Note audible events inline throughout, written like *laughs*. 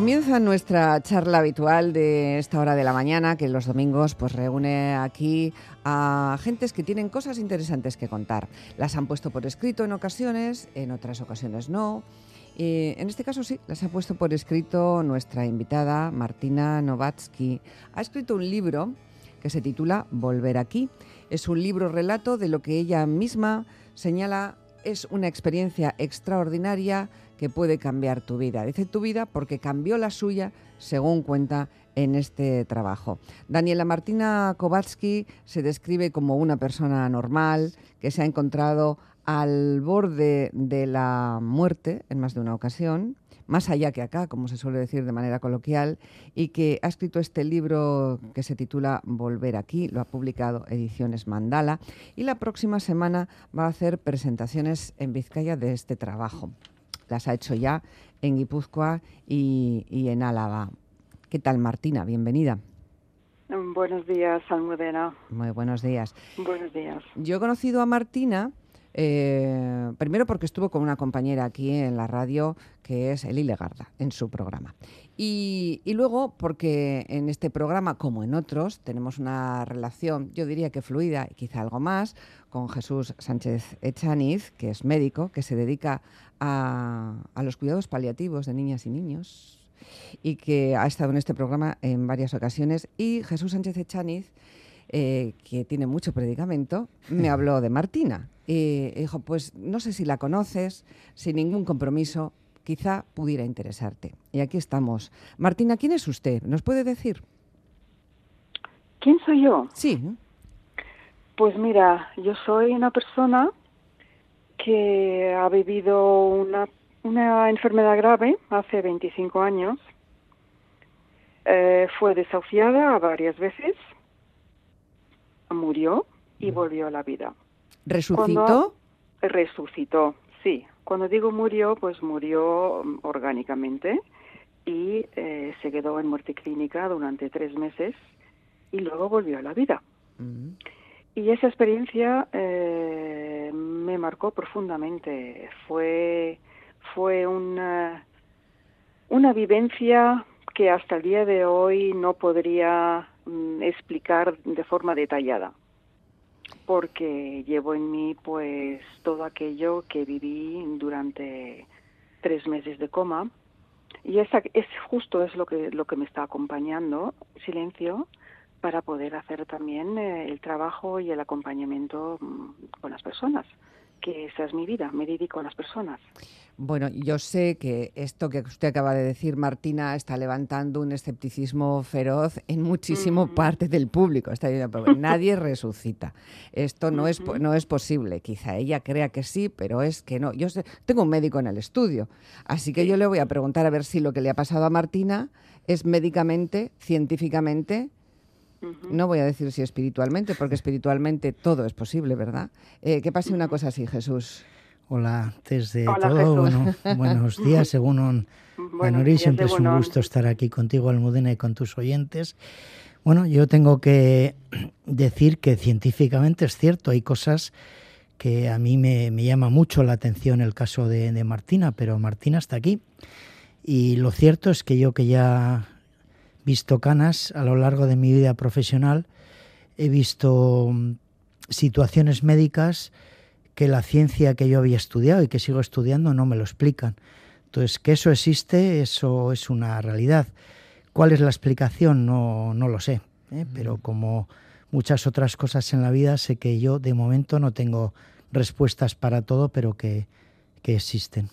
Comienza nuestra charla habitual de esta hora de la mañana, que los domingos pues reúne aquí a gentes que tienen cosas interesantes que contar. Las han puesto por escrito en ocasiones, en otras ocasiones no. En este caso sí, las ha puesto por escrito nuestra invitada Martina Novatsky. Ha escrito un libro que se titula Volver aquí. Es un libro relato de lo que ella misma señala es una experiencia extraordinaria que puede cambiar tu vida. Dice tu vida porque cambió la suya, según cuenta en este trabajo. Daniela Martina Kovatsky se describe como una persona normal que se ha encontrado al borde de la muerte en más de una ocasión, más allá que acá, como se suele decir de manera coloquial, y que ha escrito este libro que se titula Volver aquí, lo ha publicado Ediciones Mandala, y la próxima semana va a hacer presentaciones en Vizcaya de este trabajo las ha hecho ya en Guipúzcoa y, en Álava. ¿Qué tal, Martina? Bienvenida. Buenos días, Almudena. Muy buenos días. Buenos días. Yo he conocido a Martina eh, primero porque estuvo con una compañera aquí en la radio que es Eli Legarda, en su programa. Y, luego porque en este programa, como en otros, tenemos una relación, yo diría que fluida y quizá algo más, con Jesús Sánchez Echaniz, que es médico, que se dedica a, a los cuidados paliativos de niñas y niños y que ha estado en este programa en varias ocasiones. Y Jesús Sánchez Echaniz, eh, que tiene mucho predicamento, me habló de Martina. Y dijo, pues no sé si la conoces, sin ningún compromiso, quizá pudiera interesarte. Y aquí estamos. Martina, ¿quién es usted? ¿Nos puede decir? ¿Quién soy yo? Sí. Pues mira, yo soy una persona que ha vivido una, una enfermedad grave hace 25 años. Eh, fue desahuciada varias veces, murió y volvió a la vida. ¿Resucitó? resucitó, sí. Cuando digo murió, pues murió mm, orgánicamente y eh, se quedó en muerte clínica durante tres meses y luego volvió a la vida. Y esa experiencia eh, me marcó profundamente. Fue, fue una, una vivencia que hasta el día de hoy no podría mm, explicar de forma detallada porque llevo en mí pues todo aquello que viví durante tres meses de coma. Y esa es justo es lo que lo que me está acompañando silencio para poder hacer también eh, el trabajo y el acompañamiento mm, con las personas, que esa es mi vida, me dedico a las personas. Bueno, yo sé que esto que usted acaba de decir, Martina, está levantando un escepticismo feroz en muchísimo parte del público. Está *laughs* nadie resucita. Esto no, es, no es posible. Quizá ella crea que sí, pero es que no. Yo sé, tengo un médico en el estudio, así que yo le voy a preguntar a ver si lo que le ha pasado a Martina es médicamente, científicamente, no voy a decir si espiritualmente, porque espiritualmente todo es posible, ¿verdad? Eh, que pase una cosa así, Jesús. Hola, desde todo, buenos días, *laughs* según un siempre es un gusto estar aquí contigo, Almudena, y con tus oyentes. Bueno, yo tengo que decir que científicamente es cierto, hay cosas que a mí me, llama mucho la atención el caso de, de Martina, pero Martina está aquí. Y lo cierto es que yo que ya visto canas a lo largo de mi vida profesional, he visto mm, situaciones médicas que la ciencia que yo había estudiado y que sigo estudiando no me lo explican. Entonces, que eso existe, eso es una realidad. ¿Cuál es la explicación? No, no lo sé. ¿eh? Pero como muchas otras cosas en la vida, sé que yo de momento no tengo respuestas para todo, pero que, que existen.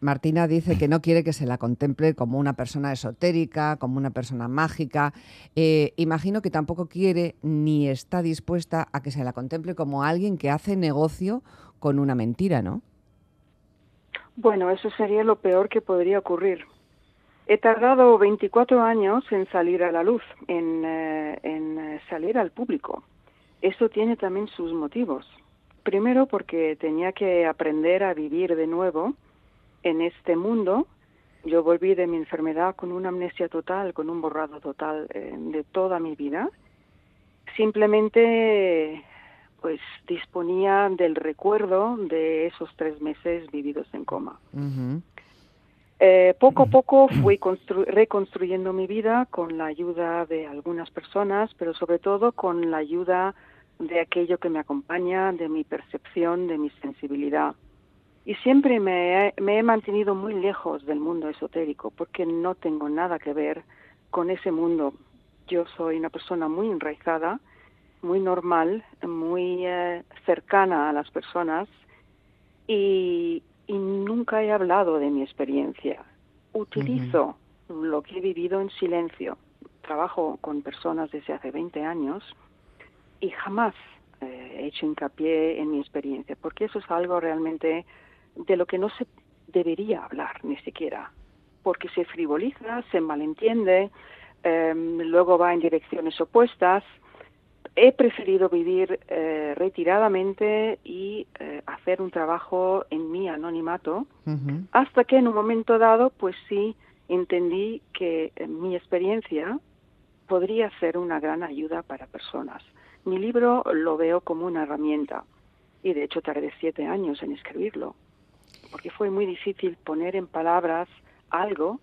Martina dice que no quiere que se la contemple como una persona esotérica, como una persona mágica. Eh, imagino que tampoco quiere ni está dispuesta a que se la contemple como alguien que hace negocio con una mentira, ¿no? Bueno, eso sería lo peor que podría ocurrir. He tardado 24 años en salir a la luz, en, eh, en eh, salir al público. Eso tiene también sus motivos. Primero porque tenía que aprender a vivir de nuevo en este mundo. Yo volví de mi enfermedad con una amnesia total, con un borrado total eh, de toda mi vida. Simplemente pues disponía del recuerdo de esos tres meses vividos en coma. Eh, poco a poco fui reconstruyendo mi vida con la ayuda de algunas personas, pero sobre todo con la ayuda de aquello que me acompaña, de mi percepción, de mi sensibilidad. Y siempre me he, mantenido muy lejos del mundo esotérico porque no tengo nada que ver con ese mundo. Yo soy una persona muy enraizada, muy normal, muy eh, cercana a las personas y, nunca he hablado de mi experiencia. Utilizo lo que he vivido en silencio. Trabajo con personas desde hace 20 años y jamás eh, he hecho hincapié en mi experiencia, porque eso es algo realmente de lo que no se debería hablar ni siquiera, porque se frivoliza, se malentiende, em, luego va en direcciones opuestas. He preferido vivir eh, retiradamente y eh, hacer un trabajo en mi anonimato, hasta que en un momento dado, pues sí, entendí que mi experiencia podría ser una gran ayuda para personas. Mi libro lo veo como una herramienta y de hecho tardé siete años en escribirlo, porque fue muy difícil poner en palabras algo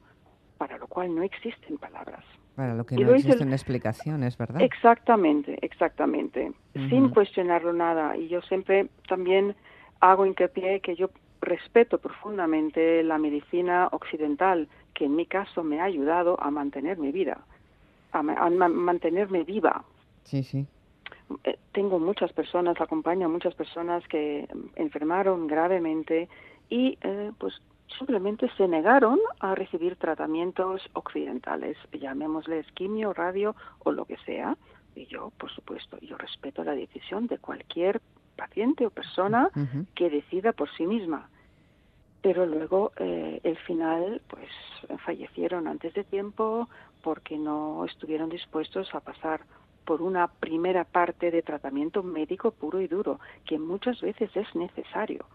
para lo cual no existen palabras. Para lo que no existen explicaciones, ¿verdad? Exactamente, exactamente, sin cuestionarlo nada. Y yo siempre también hago hincapié que yo respeto profundamente la medicina occidental, que en mi caso me ha ayudado a mantener mi vida, a, a mantenerme viva. Sí, sí. Eh, tengo muchas personas, acompaño a muchas personas que enfermaron gravemente y eh, pues simplemente se negaron a recibir tratamientos occidentales, llamémosles quimio, radio o lo que sea. Y yo, por supuesto, yo respeto la decisión de cualquier paciente o persona que decida por sí misma. Pero luego, eh, el final, pues fallecieron antes de tiempo porque no estuvieron dispuestos a pasar por una primera parte de tratamiento médico puro y duro, que muchas veces es necesario.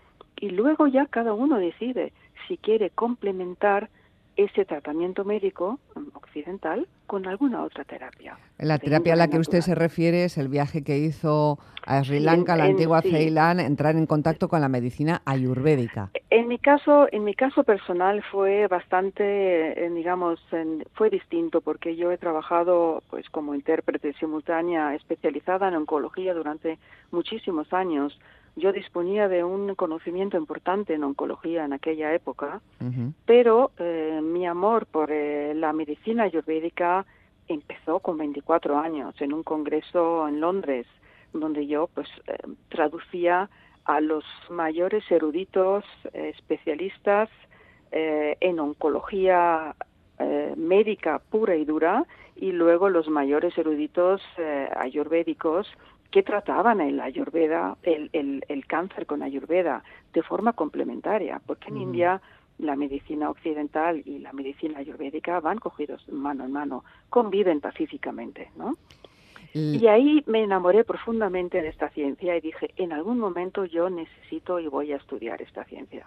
Y luego ya cada uno decide si quiere complementar ese tratamiento médico occidental con alguna otra terapia. La terapia a la que usted se refiere es el viaje que hizo a Sri Lanka, la antigua Ceilán, entrar en contacto con la medicina ayurvédica. En mi caso, en mi caso personal fue bastante, eh, digamos, fue distinto porque yo he trabajado, pues, como intérprete simultánea especializada en oncología durante muchísimos años yo disponía de un conocimiento importante en oncología en aquella época, pero eh, mi amor por eh, la medicina ayurvédica empezó con 24 años en un congreso en Londres, donde yo pues eh, traducía a los mayores eruditos especialistas en oncología médica pura y dura y luego los mayores eruditos ayurvédicos que trataban el ayurveda, el, el, cáncer con ayurveda de forma complementaria, porque en India la medicina occidental y la medicina ayurvédica van cogidos mano en mano, conviven pacíficamente, ¿no? Y ahí me enamoré profundamente de esta ciencia y dije, en algún momento yo necesito y voy a estudiar esta ciencia.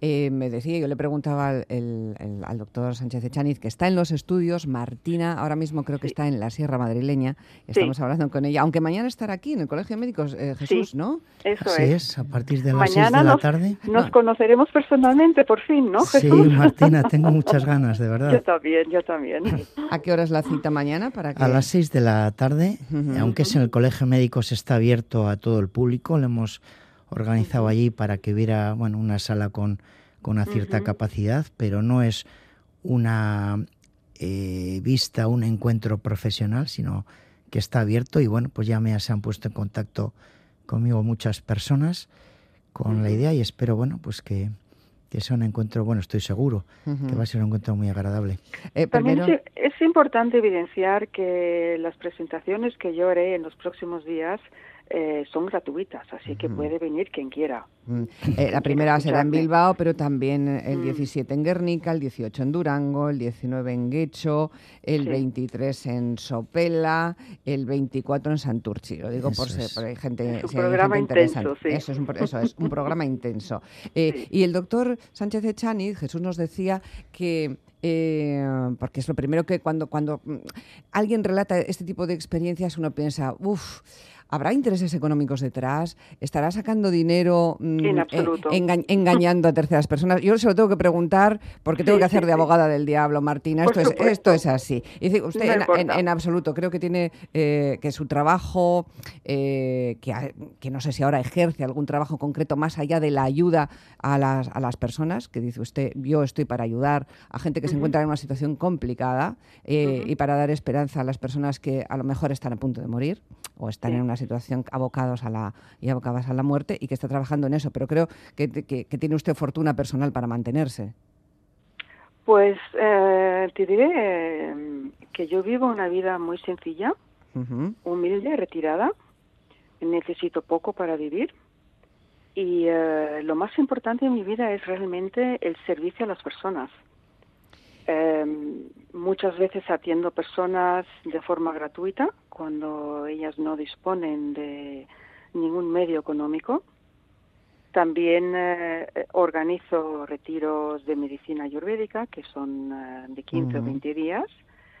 Eh, me decía, yo le preguntaba al, doctor Sánchez Echaniz, que está en los estudios, Martina, ahora mismo creo que está en la Sierra Madrileña, estamos hablando con ella, aunque mañana estará aquí en el Colegio de Médicos eh, Jesús, ¿no? Eso es. a partir de las 6 de la tarde. Nos conoceremos personalmente por fin, ¿no, Jesús? Sí, Martina, tengo *laughs* muchas ganas, de verdad. Yo también, yo también. ¿A qué hora es la cita mañana? para A las 6 de la tarde, aunque es en el Colegio Médico, se está abierto a todo el público. Lo hemos organizado allí para que hubiera bueno, una sala con, con una cierta capacidad, pero no es una eh, vista, un encuentro profesional, sino que está abierto. Y bueno, pues ya me se han puesto en contacto conmigo muchas personas con la idea y espero, bueno, pues que, que sea un encuentro, bueno, estoy seguro que va a ser un encuentro muy agradable. Eh, También es, importante evidenciar que las presentaciones que yo haré en los próximos días eh, son gratuitas, así que puede venir quien quiera. Mm. Eh, la primera será en Bilbao, pero también el 17 mm. en Guernica, el 18 en Durango, el 19 en Guecho, el 23 en Sopela, el 24 en Santurchi. Lo digo por, ser, hay gente, es un programa intenso, sí. Eso es un, eso es un programa intenso. *laughs* Eh, y el doctor Sánchez Echaniz, Jesús nos decía que porque es lo primero que cuando, cuando mm, alguien relata este tipo de experiencias uno piensa, uff, ¿Habrá intereses económicos detrás? ¿Estará sacando dinero mm, en eh, engañando a terceras personas? Yo se lo tengo que preguntar porque tengo que hacer de abogada del diablo, Martina. Esto es, esto es así. Y dice, usted en, absoluto creo que tiene eh, que su trabajo, eh, que, que, no sé si ahora ejerce algún trabajo concreto más allá de la ayuda a las, a las personas, que dice usted, yo estoy para ayudar a gente que se encuentra en una situación complicada y para dar esperanza a las personas que a lo mejor están a punto de morir o están en una situación abocados a la, y abocadas a la muerte y que está trabajando en eso, pero creo que, tiene usted fortuna personal para mantenerse. Pues eh, te diré eh, que yo vivo una vida muy sencilla, humilde, retirada. Necesito poco para vivir. Y eh, lo más importante en mi vida es realmente el servicio a las personas. muchas veces atiendo personas de forma gratuita cuando ellas no disponen de ningún medio económico. También eh, organizo retiros de medicina ayurvédica, que son eh, de 15 o 20 días.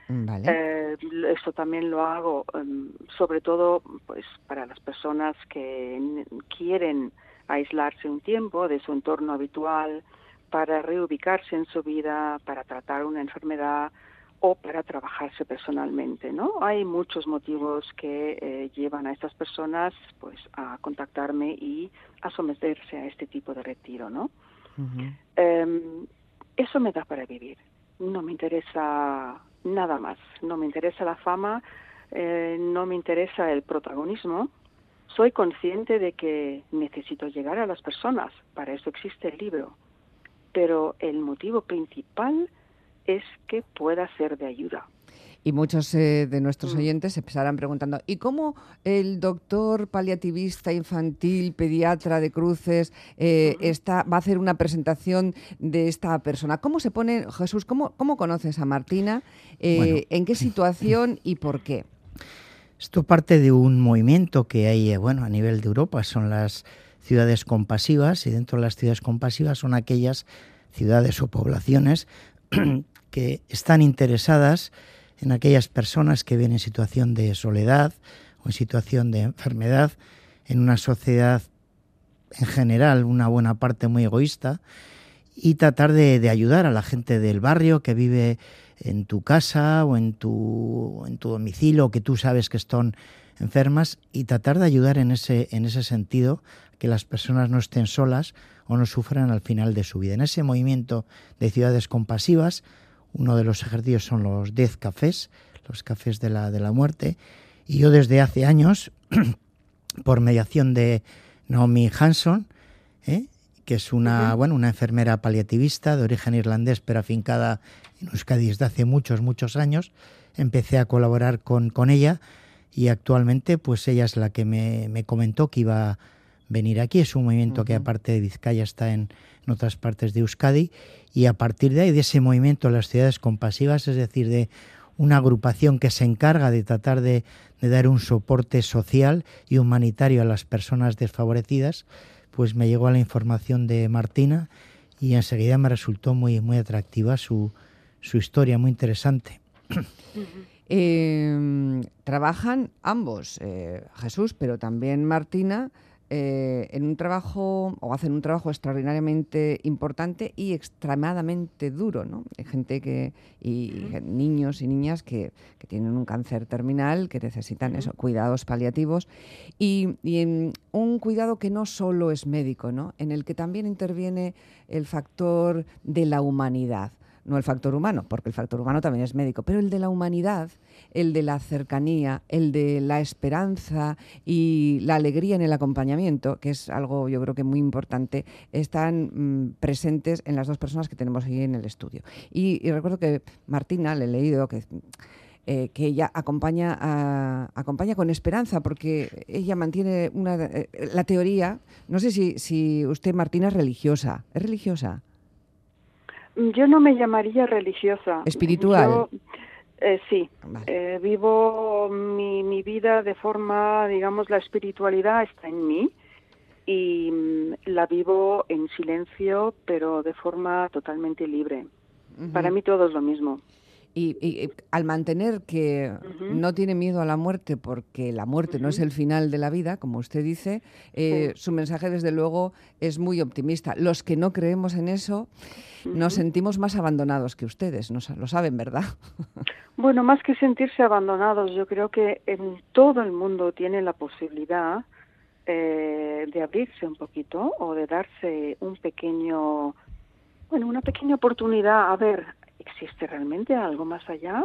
Eh, eso también lo hago em, sobre todo pues para las personas que quieren aislarse un tiempo de su entorno habitual para reubicarse en su vida, para tratar una enfermedad o para trabajarse personalmente, ¿no? Hay muchos motivos que eh, llevan a estas personas, pues, a contactarme y a someterse a este tipo de retiro, ¿no? Em, eso me da para vivir. No me interesa nada más. No me interesa la fama, eh, no me interesa el protagonismo. Soy consciente de que necesito llegar a las personas. Para eso existe el libro. Pero el motivo principal es que pueda ser de ayuda. Y muchos eh, de nuestros mm. oyentes se empezarán preguntando, ¿y cómo el doctor paliativista infantil, pediatra de cruces, eh, está, va a hacer una presentación de esta persona? ¿Cómo se pone, Jesús, cómo, cómo conoces a Martina? Eh, ¿En qué situación y por qué? Esto parte de un movimiento que hay bueno, a nivel de Europa, son las ciudades compasivas, y dentro de las ciudades compasivas son aquellas ciudades o poblaciones *clears throat* que están interesadas en aquellas personas que viven en situación de soledad o en situación de enfermedad, en una sociedad en general, una buena parte muy egoísta, y tratar de, ayudar a la gente del barrio que vive en tu casa o en tu, en tu domicilio, que tú sabes que están enfermas, y tratar de ayudar en ese, en ese sentido, que las personas no estén solas o no sufran al final de su vida. En ese movimiento de ciudades compasivas, uno de los ejercicios son los Death Cafés, los cafés de la, de la muerte. Y yo desde hace años, *clears throat* por mediación de Naomi Hanson, ¿eh? que es una, bueno, una enfermera paliativista de origen irlandés, pero afincada en Euskadi desde hace muchos, muchos años, empecé a colaborar con, con ella y actualmente pues ella es la que me, me comentó que iba a venir aquí. Es un movimiento que aparte de Vizcaya está en, otras partes de Euskadi y a partir de ahí, de ese movimiento de las ciudades compasivas, es decir, de una agrupación que se encarga de tratar de, dar un soporte social y humanitario a las personas desfavorecidas, pues me llegó a la información de Martina y enseguida me resultó muy, muy atractiva su, su historia, muy interesante. *coughs* Em, trabajan ambos, eh, Jesús, pero también Martina, eh, en un trabajo o hacen un trabajo extraordinariamente importante y extremadamente duro, ¿no? Hay gente que y, niños y niñas que, tienen un cáncer terminal que necesitan eso, cuidados paliativos y, y un cuidado que no solo es médico, ¿no? En el que también interviene el factor de la humanidad no el factor humano, porque el factor humano también es médico, pero el de la humanidad, el de la cercanía, el de la esperanza y la alegría en el acompañamiento, que es algo yo creo que muy importante, están mm, presentes en las dos personas que tenemos ahí en el estudio. Y, recuerdo que Martina, le he leído que... Eh, que ella acompaña, acompaña con esperanza, porque ella mantiene una, eh, la teoría, no sé si, si usted, Martina, es religiosa. ¿Es religiosa? Yo no me llamaría religiosa. ¿Espiritual? Eh, sí, eh, vivo mi, mi vida de forma, digamos, la espiritualidad está en mí y mm, la vivo en silencio, pero de forma totalmente libre. Para mí todo es lo mismo. Y, al mantener que no tiene miedo a la muerte porque la muerte no es el final de la vida, como usted dice, eh, su mensaje desde luego es muy optimista. Los que no creemos en eso nos sentimos más abandonados que ustedes, no, lo saben, ¿verdad? *laughs* Bueno, más que sentirse abandonados, yo creo que en todo el mundo tiene la posibilidad eh, de abrirse un poquito o de darse un pequeño, bueno, una pequeña oportunidad. A ver, ¿existe realmente algo más allá?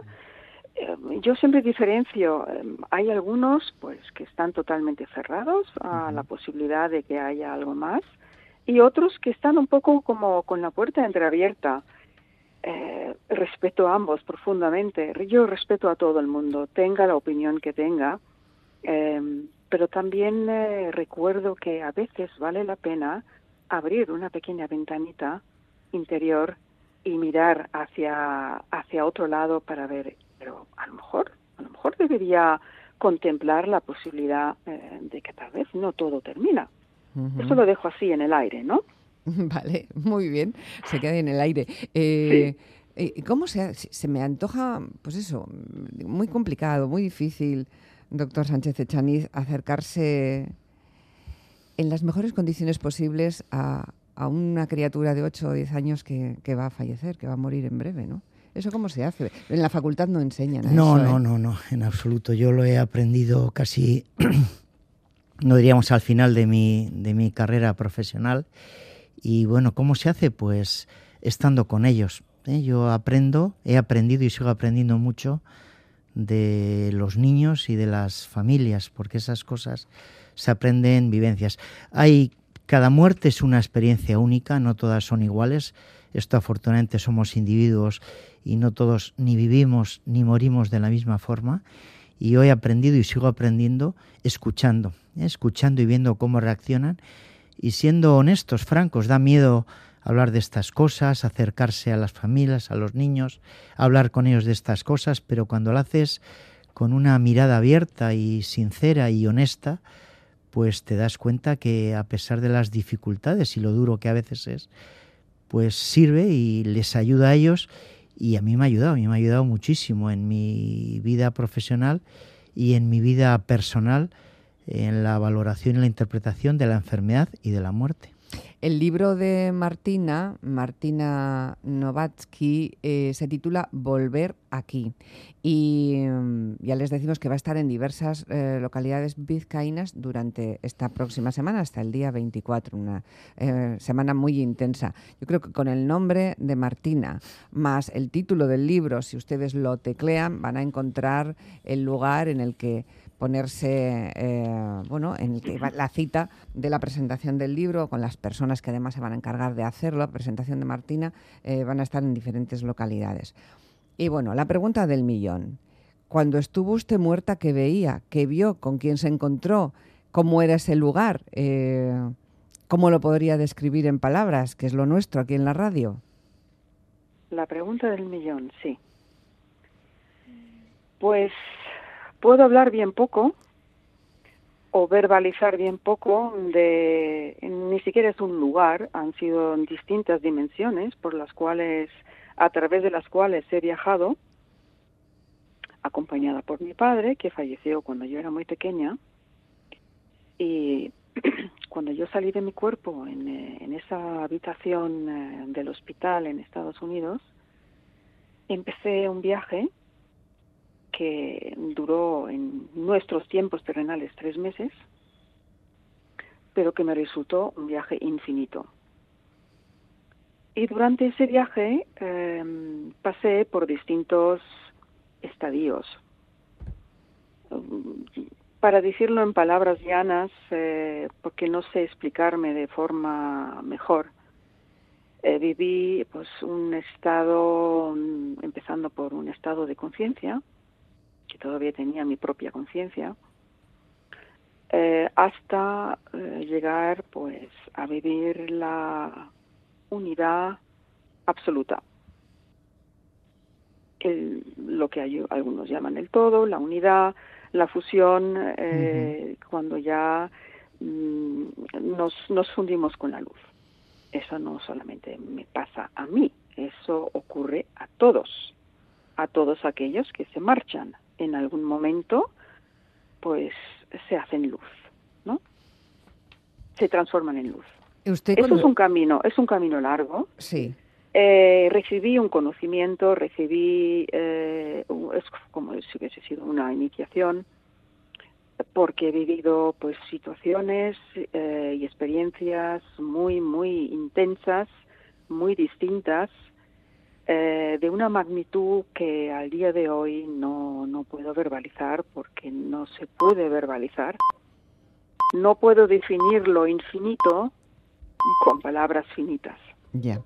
Eh, yo siempre diferencio, eh, hay algunos pues que están totalmente cerrados a la posibilidad de que haya algo más y otros que están un poco como con la puerta entreabierta. Eh, respeto a ambos profundamente. Yo respeto a todo el mundo, tenga la opinión que tenga, eh, pero también recuerdo que a veces vale la pena abrir una pequeña ventanita interior y mirar hacia hacia otro lado para ver, pero a lo mejor, a lo mejor debería contemplar la posibilidad de que tal vez no todo termina. Eso lo dejo así en el aire, ¿no? *laughs* Vale, muy bien, se queda en el aire. Eh, eh ¿Cómo se, se me antoja, pues eso, muy complicado, muy difícil, doctor Sánchez Echaniz, acercarse en las mejores condiciones posibles a, una criatura de 8 o 10 años que, va a fallecer, que va a morir en breve, ¿no? ¿Eso cómo se hace? En la facultad no enseñan. no, no, ¿eh? no, no, en absoluto. Yo lo he aprendido casi *clears throat* no diríamos al final de mi, de mi carrera profesional. Y bueno, ¿cómo se hace? Pues estando con ellos. ¿eh? Yo aprendo, he aprendido y sigo aprendiendo mucho de los niños y de las familias, porque esas cosas se aprenden vivencias. Hay cada muerte es una experiencia única, no todas son iguales. Esto afortunadamente somos individuos y no todos ni vivimos ni morimos de la misma forma. Y hoy he aprendido y sigo aprendiendo escuchando, ¿eh? escuchando y viendo cómo reaccionan y siendo honestos, francos. Da miedo hablar de estas cosas, acercarse a las familias, a los niños, hablar con ellos de estas cosas, pero cuando lo haces con una mirada abierta y sincera y honesta, pues te das cuenta que a pesar de las dificultades y lo duro que a veces es, pues sirve y les ayuda a ellos y a mí me ha ayudado, a mí me ha ayudado muchísimo en mi vida profesional y en mi vida personal en la valoración y la interpretación de la enfermedad y de la muerte. El libro de Martina, Martina Novatsky, eh, se titula Volver aquí. Y mm, ya les decimos que va a estar en diversas eh, localidades vizcaínas durante esta próxima semana, hasta el día 24, una eh, semana muy intensa. Yo creo que con el nombre de Martina, más el título del libro, si ustedes lo teclean, van a encontrar el lugar en el que ponerse, eh, bueno, en la cita de la presentación del libro con las personas que además se van a encargar de hacerlo, la presentación de Martina, van a estar en diferentes localidades. Y bueno, la pregunta del millón. Cuando estuvo usted muerta, ¿qué veía? ¿Qué vio? ¿Con quién se encontró? ¿Cómo era ese lugar? Eh, ¿Cómo lo podría describir en palabras, que es lo nuestro aquí en la radio? La pregunta del millón, sí. Pues puedo hablar bien poco o verbalizar bien poco de ni siquiera es un lugar, han sido distintas dimensiones por las cuales a través de las cuales he viajado acompañada por mi padre que falleció cuando yo era muy pequeña y *clears throat* cuando yo salí de mi cuerpo en, eh, esa habitación eh, del hospital en Estados Unidos empecé un viaje que duró en nuestros tiempos terrenales tres meses, pero que me resultó un viaje infinito. Y durante ese viaje em, pasé por distintos estadios. Para decirlo en palabras llanas, eh, porque no sé explicarme de forma mejor, eh, viví pues un estado, empezando por un estado de conciencia, que todavía tenía mi propia conciencia, eh, hasta llegar pues a vivir la unidad absoluta. lo que hay, algunos llaman el todo, la unidad, la fusión, eh, cuando ya mm, nos, nos fundimos con la luz. Eso no solamente me pasa a mí, eso ocurre a todos a todos aquellos que se marchan. En algún momento, pues se hacen luz, ¿no? Se transforman en luz. ¿Usted Eso es un camino, es un camino largo. Sí. Eh, recibí un conocimiento, recibí, eh, es como si hubiese sido una iniciación, porque he vivido pues situaciones eh, y experiencias muy, muy intensas, muy distintas, eh, de una magnitud que al día de hoy no, no puedo verbalizar porque no se puede verbalizar. No puedo definir lo infinito con palabras finitas. Ya.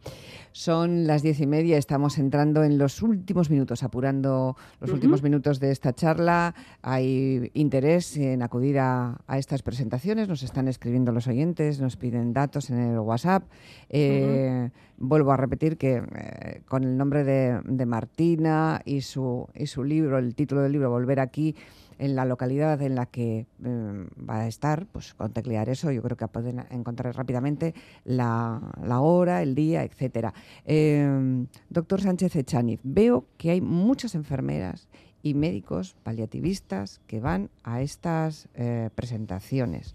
Son las diez y media, estamos entrando en los últimos minutos, apurando los últimos minutos de esta charla. Hay interés en acudir a, estas presentaciones, nos están escribiendo los oyentes, nos piden datos en el WhatsApp. Eh, vuelvo a repetir que eh, con el nombre de, de Martina y su, y su libro, el título del libro, Volver aquí, en la localidad en la que em, va a estar, pues con teclear eso yo creo que pueden encontrar rápidamente la, hora, el día, etcétera. Em, doctor Sánchez Echaniz, veo que hay muchas enfermeras y médicos paliativistas que van a estas eh, presentaciones.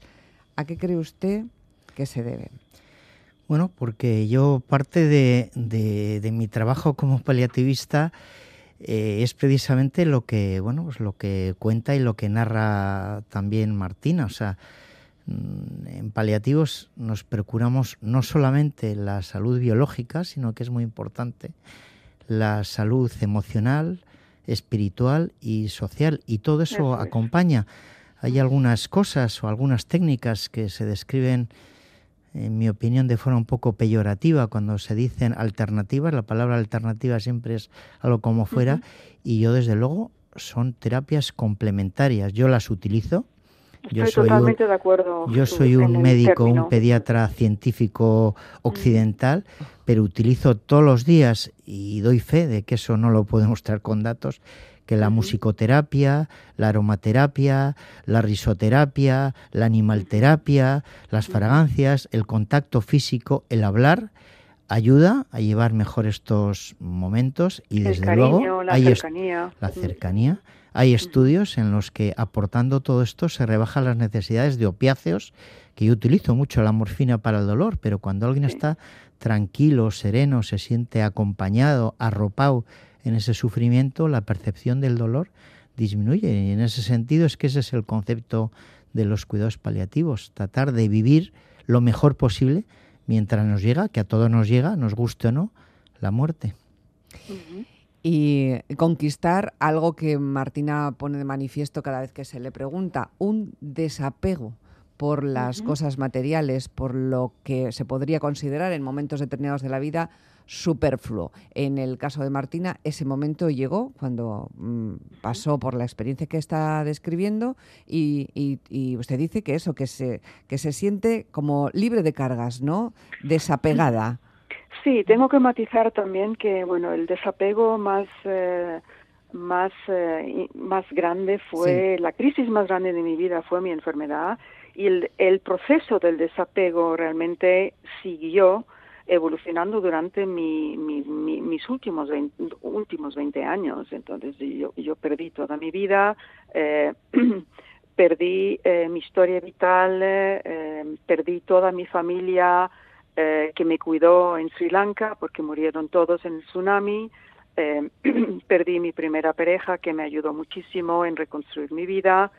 ¿A qué cree usted que se debe? Bueno, porque yo parte de mi trabajo como paliativista eh, es precisamente lo que, bueno, pues lo que cuenta y lo que narra también Martina. O sea, mm, en paliativos nos procuramos no solamente la salud biológica, sino que es muy importante la salud emocional, espiritual y social. Y todo eso acompaña. Hay algunas cosas o algunas técnicas que se describen en mi opinión, de forma un poco peyorativa cuando se dicen alternativas. La palabra alternativa siempre es algo como fuera y yo, desde luego, son terapias complementarias. Yo las utilizo. yo soy totalmente de acuerdo. Yo soy un médico, un pediatra científico occidental, pero utilizo todos los días y doy fe de que eso no lo puedo mostrar con datos que la musicoterapia, la aromaterapia, la risoterapia, la animalterapia, las fragancias, el contacto físico, el hablar, ayuda a llevar mejor estos momentos y desde luego la hay cercanía. la cercanía. Hay estudios en los que aportando todo esto se rebajan las necesidades de opiáceos, que yo utilizo mucho la morfina para el dolor, pero cuando alguien está tranquilo, sereno, se siente acompañado, arropado en ese sufrimiento, la percepción del dolor disminuye. Y en ese sentido es que ese es el concepto de los cuidados paliativos, tratar de vivir lo mejor posible mientras nos llega, que a todos nos llega, nos guste o no, la muerte. Y conquistar algo que Martina pone de manifiesto cada vez que se le pregunta, un desapego por las cosas materiales, por lo que se podría considerar en momentos determinados de la vida superfluo. En el caso de Martina, ese momento llegó cuando mm, pasó por la experiencia que está describiendo y, usted dice que eso, que se, que se siente como libre de cargas, ¿no? Desapegada. Sí, tengo que matizar también que, bueno, el desapego más... Eh, más, eh, más grande fue, la crisis más grande de mi vida fue mi enfermedad y el, el proceso del desapego realmente siguió evolucionando durante mi, mis últimos 20, últimos 20 años. Entonces yo, yo perdí toda mi vida, eh, *clears throat* perdí eh, mi historia vital, eh, perdí toda mi familia que me cuidó en Sri Lanka porque murieron todos en el tsunami. *clears throat* perdí mi primera pareja que me ayudó muchísimo en reconstruir mi vida.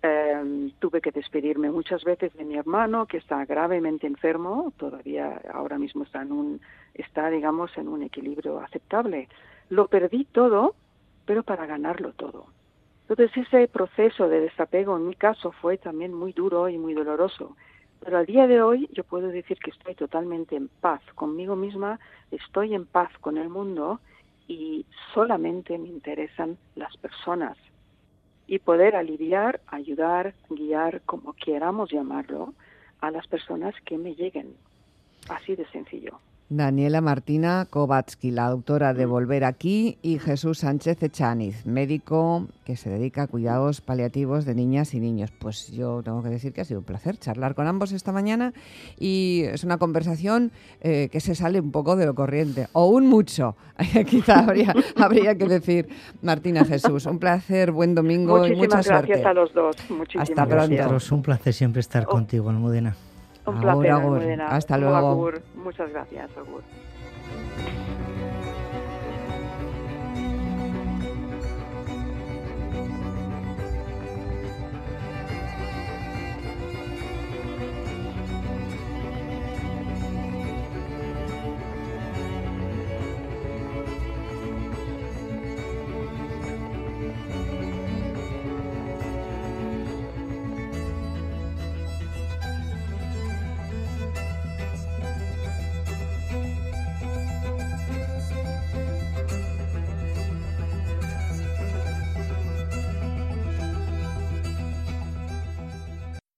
Em, tuve que despedirme muchas veces de mi hermano que está gravemente enfermo, todavía ahora mismo está en un está digamos en un equilibrio aceptable. Lo perdí todo, pero para ganarlo todo. Entonces ese proceso de desapego en mi caso fue también muy duro y muy doloroso. Pero al día de hoy yo puedo decir que estoy totalmente en paz conmigo misma, estoy en paz con el mundo y solamente me interesan las personas y poder aliviar, ayudar, guiar, como queramos llamarlo, a las personas que me lleguen. Así de sencillo. Daniela Martina Kovatsky, la autora de Volver aquí, y Jesús Sánchez Echaniz, médico que se dedica a cuidados paliativos de niñas y niños. Pues yo tengo que decir que ha sido un placer charlar con ambos esta mañana y es una conversación eh, que se sale un poco de lo corriente, o un mucho, *laughs* quizá habría, *laughs* habría que decir. Martina Jesús, un placer, buen domingo y mucha suerte. gracias a los dos. Muchísimas Hasta pronto. Es un placer siempre estar oh. contigo, Almudena. Un placer. Hasta luego. Agur. Muchas gracias, Agur.